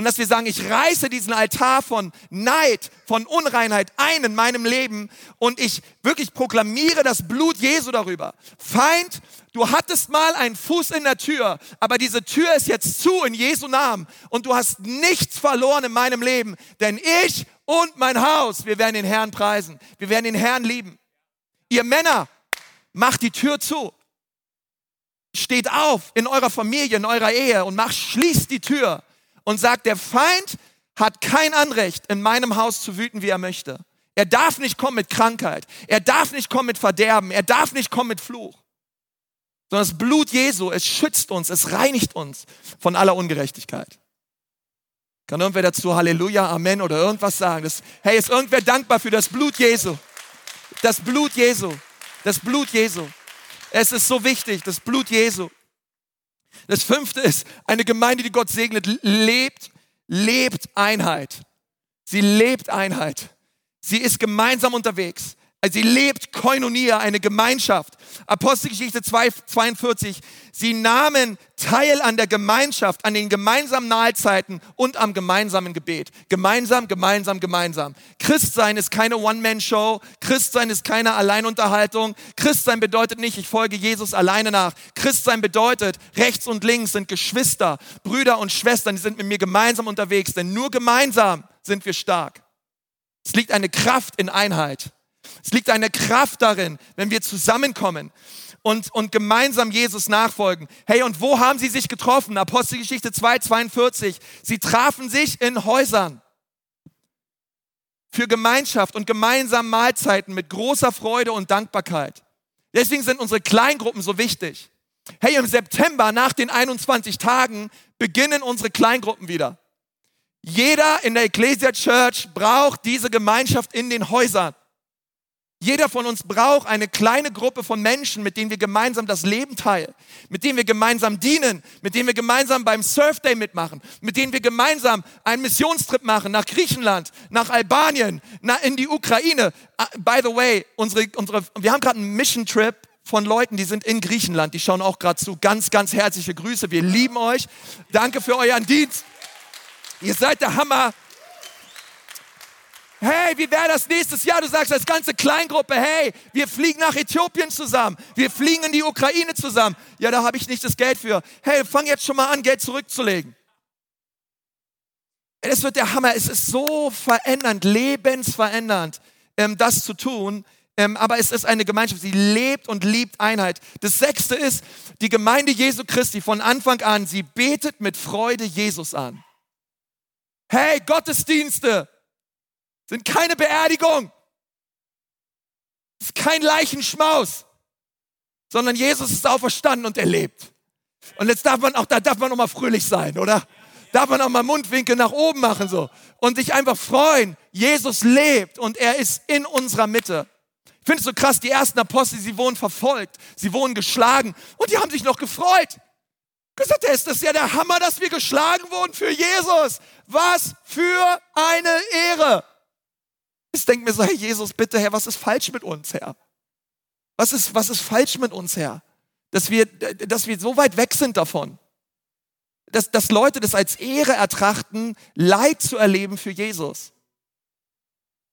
A: und dass wir sagen, ich reiße diesen Altar von Neid, von Unreinheit ein in meinem Leben und ich wirklich proklamiere das Blut Jesu darüber. Feind, du hattest mal einen Fuß in der Tür, aber diese Tür ist jetzt zu in Jesu Namen und du hast nichts verloren in meinem Leben, denn ich und mein Haus, wir werden den Herrn preisen, wir werden den Herrn lieben. Ihr Männer, macht die Tür zu. Steht auf in eurer Familie, in eurer Ehe und macht, schließt die Tür und sagt, der Feind hat kein Anrecht, in meinem Haus zu wüten, wie er möchte. Er darf nicht kommen mit Krankheit. Er darf nicht kommen mit Verderben. Er darf nicht kommen mit Fluch. Sondern das Blut Jesu, es schützt uns, es reinigt uns von aller Ungerechtigkeit. Kann irgendwer dazu Halleluja, Amen oder irgendwas sagen? Das, hey, ist irgendwer dankbar für das Blut Jesu? Das Blut Jesu. Das Blut Jesu. Es ist so wichtig, das Blut Jesu. Das fünfte ist, eine Gemeinde, die Gott segnet, lebt, lebt Einheit. Sie lebt Einheit. Sie ist gemeinsam unterwegs. Also sie lebt Koinonia, eine Gemeinschaft. Apostelgeschichte 2, 42. Sie nahmen teil an der Gemeinschaft, an den gemeinsamen Mahlzeiten und am gemeinsamen Gebet. Gemeinsam, gemeinsam, gemeinsam. Christsein ist keine One-Man-Show. Christsein ist keine Alleinunterhaltung. Christsein bedeutet nicht, ich folge Jesus alleine nach. Christsein bedeutet, rechts und links sind Geschwister, Brüder und Schwestern, die sind mit mir gemeinsam unterwegs. Denn nur gemeinsam sind wir stark. Es liegt eine Kraft in Einheit. Es liegt eine Kraft darin, wenn wir zusammenkommen und, und gemeinsam Jesus nachfolgen. Hey, und wo haben sie sich getroffen? Apostelgeschichte 2, 42. Sie trafen sich in Häusern für Gemeinschaft und gemeinsam Mahlzeiten mit großer Freude und Dankbarkeit. Deswegen sind unsere Kleingruppen so wichtig. Hey, im September nach den 21 Tagen beginnen unsere Kleingruppen wieder. Jeder in der Ecclesia Church braucht diese Gemeinschaft in den Häusern. Jeder von uns braucht eine kleine Gruppe von Menschen, mit denen wir gemeinsam das Leben teilen, mit denen wir gemeinsam dienen, mit denen wir gemeinsam beim Surf Day mitmachen, mit denen wir gemeinsam einen Missionstrip machen nach Griechenland, nach Albanien, in die Ukraine. Ah, by the way, unsere, unsere, wir haben gerade einen Mission Trip von Leuten, die sind in Griechenland, die schauen auch gerade zu. Ganz, ganz herzliche Grüße. Wir lieben euch. Danke für euren Dienst. Ihr seid der Hammer. Hey, wie wäre das nächstes Jahr? Du sagst als ganze Kleingruppe, hey, wir fliegen nach Äthiopien zusammen. Wir fliegen in die Ukraine zusammen. Ja, da habe ich nicht das Geld für. Hey, fang jetzt schon mal an, Geld zurückzulegen. Es wird der Hammer. Es ist so verändernd, lebensverändernd, ähm, das zu tun. Ähm, aber es ist eine Gemeinschaft, sie lebt und liebt Einheit. Das sechste ist, die Gemeinde Jesu Christi von Anfang an, sie betet mit Freude Jesus an. Hey, Gottesdienste, sind keine Beerdigung. Es ist kein Leichenschmaus, sondern Jesus ist auferstanden und er lebt. Und jetzt darf man auch, da darf man auch mal fröhlich sein, oder? Darf man auch mal Mundwinkel nach oben machen so und sich einfach freuen. Jesus lebt und er ist in unserer Mitte. Ich finde es so krass, die ersten Apostel, sie wurden verfolgt, sie wurden geschlagen und die haben sich noch gefreut. Gesagt, ist das ja der Hammer, dass wir geschlagen wurden für Jesus. Was für eine Ehre. Ich denke mir so, hey Jesus, bitte, Herr, was ist falsch mit uns, Herr? Was ist, was ist falsch mit uns, Herr? Dass wir, dass wir so weit weg sind davon. Dass, dass Leute das als Ehre ertrachten, Leid zu erleben für Jesus.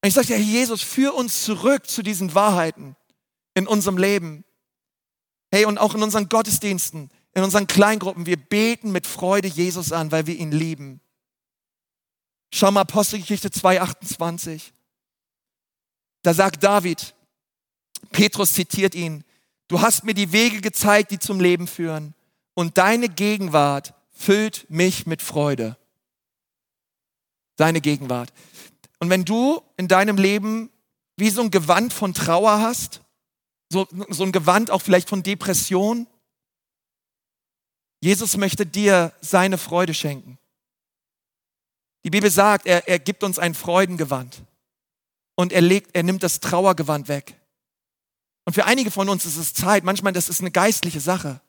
A: Und ich sage, ja, Jesus, führ uns zurück zu diesen Wahrheiten in unserem Leben. Hey, und auch in unseren Gottesdiensten, in unseren Kleingruppen, wir beten mit Freude Jesus an, weil wir ihn lieben. Schau mal Apostelgeschichte 2,28. Da sagt David, Petrus zitiert ihn, du hast mir die Wege gezeigt, die zum Leben führen und deine Gegenwart füllt mich mit Freude. Deine Gegenwart. Und wenn du in deinem Leben wie so ein Gewand von Trauer hast, so, so ein Gewand auch vielleicht von Depression, Jesus möchte dir seine Freude schenken. Die Bibel sagt, er, er gibt uns ein Freudengewand und er, legt, er nimmt das Trauergewand weg. Und für einige von uns ist es Zeit, manchmal das ist eine geistliche Sache,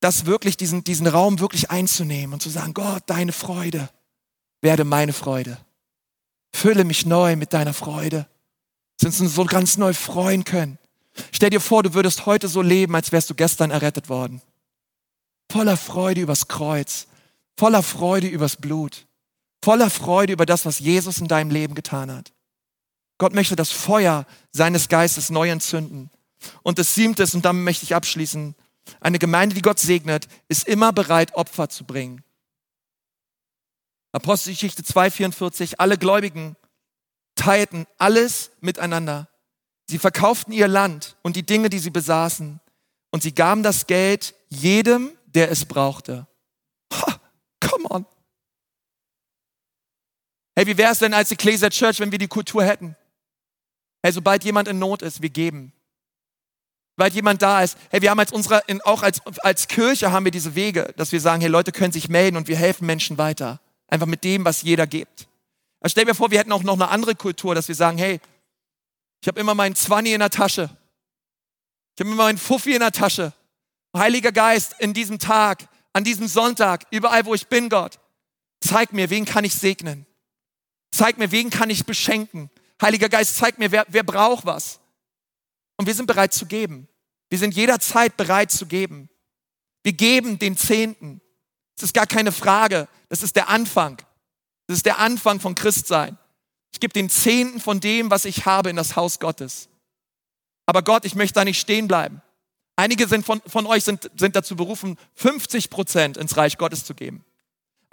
A: das wirklich, diesen, diesen Raum wirklich einzunehmen und zu sagen, Gott, deine Freude werde meine Freude. Fülle mich neu mit deiner Freude. Dass wir uns so ganz neu freuen können. Stell dir vor, du würdest heute so leben, als wärst du gestern errettet worden. Voller Freude übers Kreuz, voller Freude übers Blut, voller Freude über das, was Jesus in deinem Leben getan hat. Gott möchte das Feuer seines Geistes neu entzünden. Und das siebte ist, und damit möchte ich abschließen, eine Gemeinde, die Gott segnet, ist immer bereit, Opfer zu bringen. Apostelgeschichte 2,44, alle Gläubigen teilten alles miteinander. Sie verkauften ihr Land und die Dinge, die sie besaßen, und sie gaben das Geld jedem, der es brauchte. Ha, come on. Hey, wie wäre es denn als Ecclesia Church, wenn wir die Kultur hätten? Hey, sobald jemand in Not ist, wir geben. Sobald jemand da ist, hey, wir haben als unsere, auch als, als Kirche haben wir diese Wege, dass wir sagen, hey, Leute können sich melden und wir helfen Menschen weiter. Einfach mit dem, was jeder gibt. Also stell dir vor, wir hätten auch noch eine andere Kultur, dass wir sagen, hey, ich habe immer meinen Zwanni in der Tasche. Ich habe immer meinen Fuffi in der Tasche. Heiliger Geist, in diesem Tag, an diesem Sonntag, überall, wo ich bin, Gott, zeig mir, wen kann ich segnen? Zeig mir, wen kann ich beschenken? Heiliger Geist, zeig mir, wer, wer braucht was? Und wir sind bereit zu geben. Wir sind jederzeit bereit zu geben. Wir geben den Zehnten. Das ist gar keine Frage. Das ist der Anfang. Das ist der Anfang von Christsein. Ich gebe den Zehnten von dem, was ich habe, in das Haus Gottes. Aber Gott, ich möchte da nicht stehen bleiben. Einige sind von, von euch sind, sind dazu berufen, 50 Prozent ins Reich Gottes zu geben.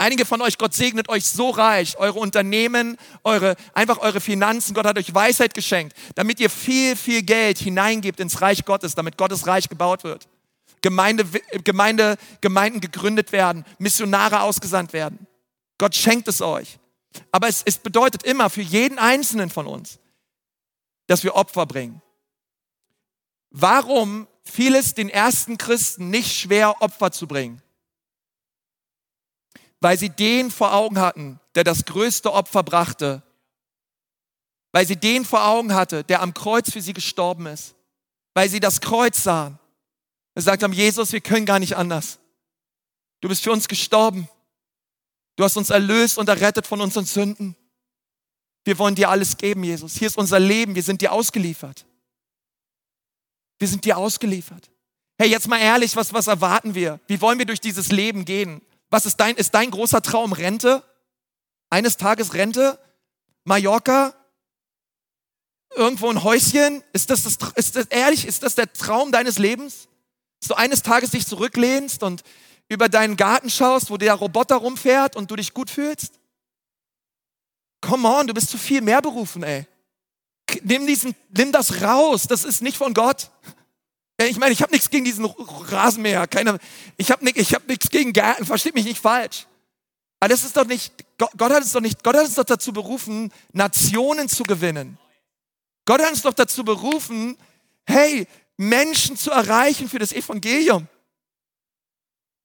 A: Einige von euch, Gott segnet euch so reich, eure Unternehmen, eure, einfach eure Finanzen. Gott hat euch Weisheit geschenkt, damit ihr viel, viel Geld hineingebt ins Reich Gottes, damit Gottes Reich gebaut wird. Gemeinde, Gemeinde, Gemeinden gegründet werden, Missionare ausgesandt werden. Gott schenkt es euch. Aber es, es bedeutet immer für jeden Einzelnen von uns, dass wir Opfer bringen. Warum fiel es den ersten Christen nicht schwer, Opfer zu bringen? Weil sie den vor Augen hatten, der das größte Opfer brachte. Weil sie den vor Augen hatte, der am Kreuz für sie gestorben ist. Weil sie das Kreuz sahen. Sie sagt haben, Jesus, wir können gar nicht anders. Du bist für uns gestorben. Du hast uns erlöst und errettet von unseren Sünden. Wir wollen dir alles geben, Jesus. Hier ist unser Leben. Wir sind dir ausgeliefert. Wir sind dir ausgeliefert. Hey, jetzt mal ehrlich, was, was erwarten wir? Wie wollen wir durch dieses Leben gehen? Was ist dein, ist dein großer Traum? Rente? Eines Tages Rente? Mallorca? Irgendwo ein Häuschen? Ist das, das, ist das ehrlich? Ist das der Traum deines Lebens? Dass du eines Tages dich zurücklehnst und über deinen Garten schaust, wo der Roboter rumfährt und du dich gut fühlst? Come on, du bist zu viel mehr berufen, ey. Nimm, diesen, nimm das raus, das ist nicht von Gott. Ich meine, ich habe nichts gegen diesen Rasenmäher, keine, ich habe ich hab nichts gegen Gärten, versteht mich nicht falsch. Aber das ist doch nicht, Gott, hat es doch nicht, Gott hat uns doch dazu berufen, Nationen zu gewinnen. Gott hat uns doch dazu berufen, hey, Menschen zu erreichen für das Evangelium.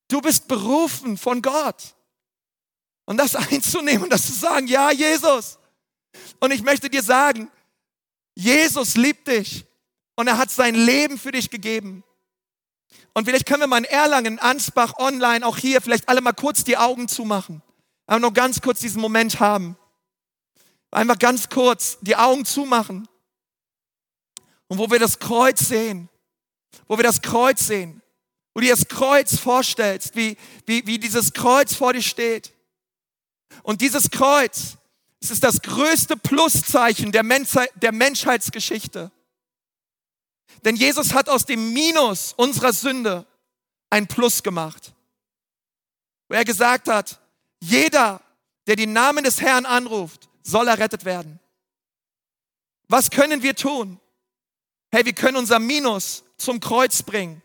A: Du bist berufen von Gott. Und das einzunehmen und das zu sagen, ja, Jesus. Und ich möchte dir sagen, Jesus liebt dich und er hat sein Leben für dich gegeben. Und vielleicht können wir mal in Erlangen, Ansbach, online, auch hier, vielleicht alle mal kurz die Augen zumachen. Aber nur ganz kurz diesen Moment haben. Einfach ganz kurz die Augen zumachen. Und wo wir das Kreuz sehen, wo wir das Kreuz sehen, wo du dir das Kreuz vorstellst, wie, wie, wie dieses Kreuz vor dir steht. Und dieses Kreuz, es ist das größte Pluszeichen der, Menschheit, der Menschheitsgeschichte. Denn Jesus hat aus dem Minus unserer Sünde ein Plus gemacht. Wo er gesagt hat, jeder, der den Namen des Herrn anruft, soll errettet werden. Was können wir tun? Hey, wir können unser Minus zum Kreuz bringen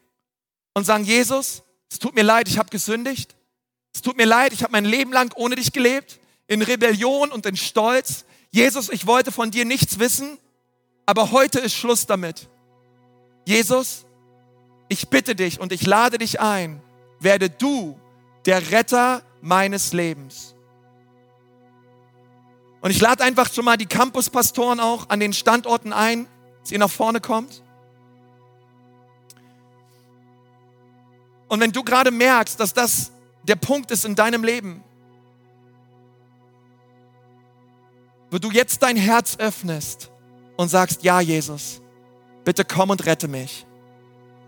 A: und sagen, Jesus, es tut mir leid, ich habe gesündigt. Es tut mir leid, ich habe mein Leben lang ohne dich gelebt, in Rebellion und in Stolz. Jesus, ich wollte von dir nichts wissen, aber heute ist Schluss damit. Jesus, ich bitte dich und ich lade dich ein, werde du der Retter meines Lebens. Und ich lade einfach schon mal die Campuspastoren auch an den Standorten ein, dass ihr nach vorne kommt. Und wenn du gerade merkst, dass das der Punkt ist in deinem Leben, wo du jetzt dein Herz öffnest und sagst, ja Jesus, bitte komm und rette mich,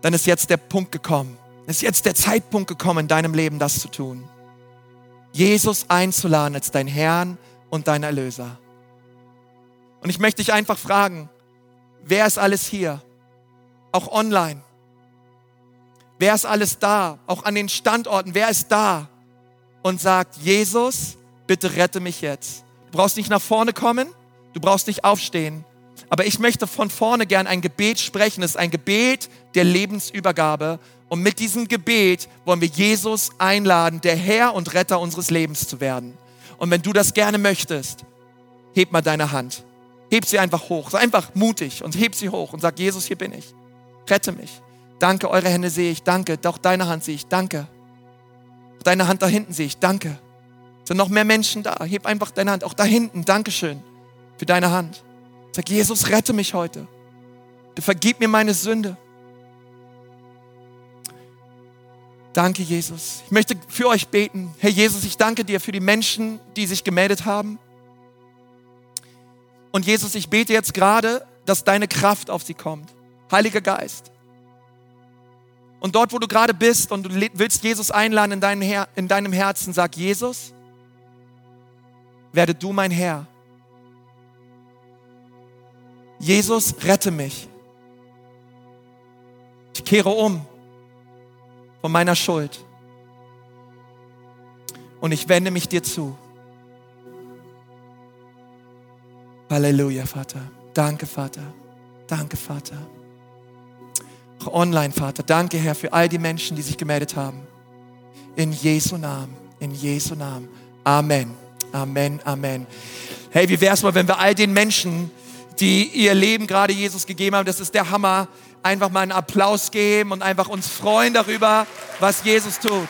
A: dann ist jetzt der Punkt gekommen. Ist jetzt der Zeitpunkt gekommen, in deinem Leben das zu tun. Jesus einzuladen als dein Herrn und dein Erlöser. Und ich möchte dich einfach fragen, wer ist alles hier? Auch online. Wer ist alles da? Auch an den Standorten. Wer ist da? Und sagt, Jesus, bitte rette mich jetzt. Du brauchst nicht nach vorne kommen. Du brauchst nicht aufstehen. Aber ich möchte von vorne gern ein Gebet sprechen. Es ist ein Gebet der Lebensübergabe. Und mit diesem Gebet wollen wir Jesus einladen, der Herr und Retter unseres Lebens zu werden. Und wenn du das gerne möchtest, heb mal deine Hand. Heb sie einfach hoch. Sei einfach mutig und heb sie hoch und sag, Jesus, hier bin ich. Rette mich. Danke, eure Hände sehe ich. Danke. Doch deine Hand sehe ich. Danke. Deine Hand da hinten sehe ich. Danke. Sind noch mehr Menschen da. Heb einfach deine Hand. Auch da hinten. Dankeschön für deine Hand. Sag, Jesus, rette mich heute. Du vergib mir meine Sünde. Danke, Jesus. Ich möchte für euch beten. Herr Jesus, ich danke dir für die Menschen, die sich gemeldet haben. Und Jesus, ich bete jetzt gerade, dass deine Kraft auf sie kommt. Heiliger Geist. Und dort, wo du gerade bist und du willst Jesus einladen in, deinem Herzen, sag Jesus, werde du mein Herr. Jesus, rette mich. Ich kehre um von meiner Schuld und ich wende mich dir zu. Halleluja, Vater. Danke, Vater. Danke, Vater. Auch online, Vater. Danke, Herr, für all die Menschen, die sich gemeldet haben. In Jesu Namen. In Jesu Namen. Amen. Amen. Amen. Hey, wie wäre es mal, wenn wir all den Menschen, die ihr Leben gerade Jesus gegeben haben. Das ist der Hammer. Einfach mal einen Applaus geben und einfach uns freuen darüber, was Jesus tut.